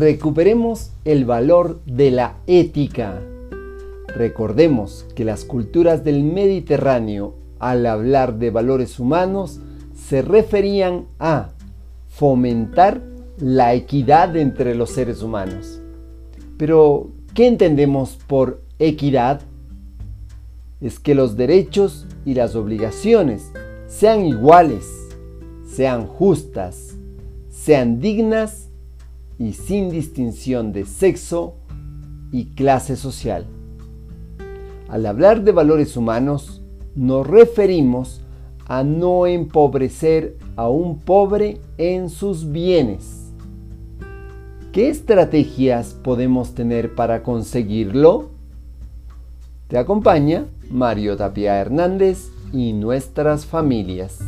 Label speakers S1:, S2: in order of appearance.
S1: recuperemos el valor de la ética. Recordemos que las culturas del Mediterráneo, al hablar de valores humanos, se referían a fomentar la equidad entre los seres humanos. Pero, ¿qué entendemos por equidad? Es que los derechos y las obligaciones sean iguales, sean justas, sean dignas y sin distinción de sexo y clase social. Al hablar de valores humanos, nos referimos a no empobrecer a un pobre en sus bienes. ¿Qué estrategias podemos tener para conseguirlo? Te acompaña Mario Tapia Hernández y nuestras familias.